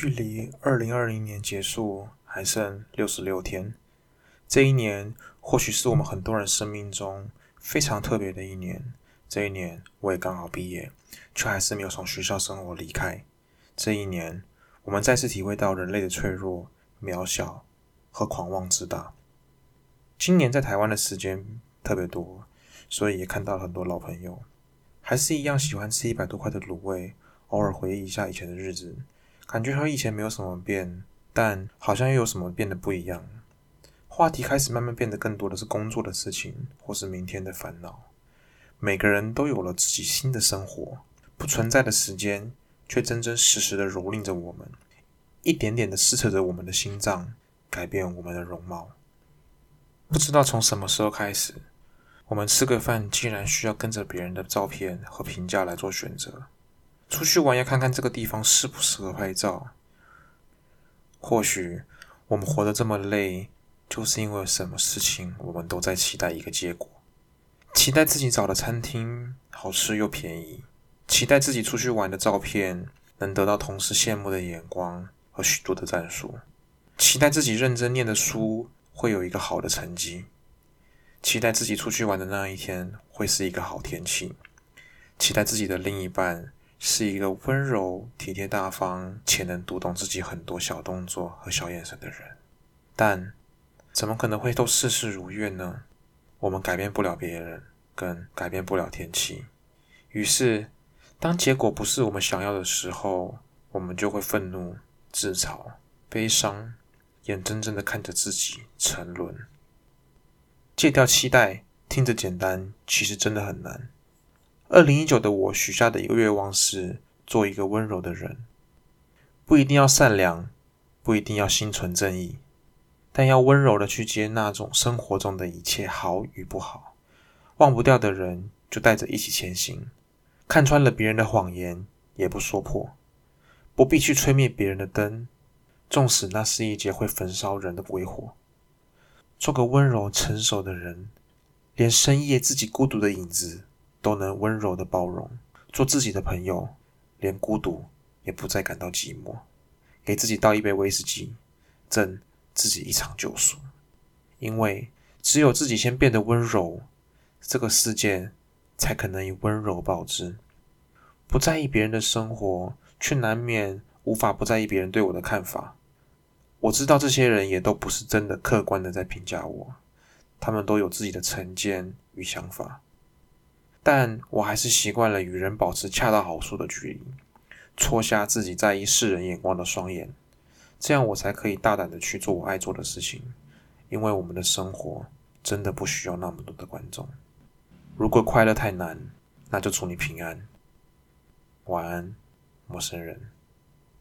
距离二零二零年结束还剩六十六天，这一年或许是我们很多人生命中非常特别的一年。这一年我也刚好毕业，却还是没有从学校生活离开。这一年，我们再次体会到人类的脆弱、渺小和狂妄之大。今年在台湾的时间特别多，所以也看到了很多老朋友，还是一样喜欢吃一百多块的卤味，偶尔回忆一下以前的日子。感觉和以前没有什么变，但好像又有什么变得不一样。话题开始慢慢变得更多的是工作的事情，或是明天的烦恼。每个人都有了自己新的生活，不存在的时间却真真实实的蹂躏着我们，一点点的撕扯着我们的心脏，改变我们的容貌。不知道从什么时候开始，我们吃个饭竟然需要跟着别人的照片和评价来做选择。出去玩要看看这个地方适不适合拍照。或许我们活得这么累，就是因为什么事情我们都在期待一个结果：期待自己找的餐厅好吃又便宜，期待自己出去玩的照片能得到同事羡慕的眼光和许多的赞数，期待自己认真念的书会有一个好的成绩，期待自己出去玩的那一天会是一个好天气，期待自己的另一半。是一个温柔、体贴、大方且能读懂自己很多小动作和小眼神的人，但怎么可能会都事事如愿呢？我们改变不了别人，更改变不了天气。于是，当结果不是我们想要的时候，我们就会愤怒、自嘲、悲伤，眼睁睁的看着自己沉沦。戒掉期待，听着简单，其实真的很难。二零一九的我许下的一个愿望是做一个温柔的人，不一定要善良，不一定要心存正义，但要温柔的去接纳种生活中的一切好与不好。忘不掉的人就带着一起前行，看穿了别人的谎言也不说破，不必去吹灭别人的灯，纵使那是一节会焚烧人的鬼火。做个温柔成熟的人，连深夜自己孤独的影子。都能温柔的包容，做自己的朋友，连孤独也不再感到寂寞。给自己倒一杯威士忌，赠自己一场救赎。因为只有自己先变得温柔，这个世界才可能以温柔报之。不在意别人的生活，却难免无法不在意别人对我的看法。我知道这些人也都不是真的客观的在评价我，他们都有自己的成见与想法。但我还是习惯了与人保持恰到好处的距离，戳瞎自己在意世人眼光的双眼，这样我才可以大胆的去做我爱做的事情。因为我们的生活真的不需要那么多的观众。如果快乐太难，那就祝你平安，晚安，陌生人。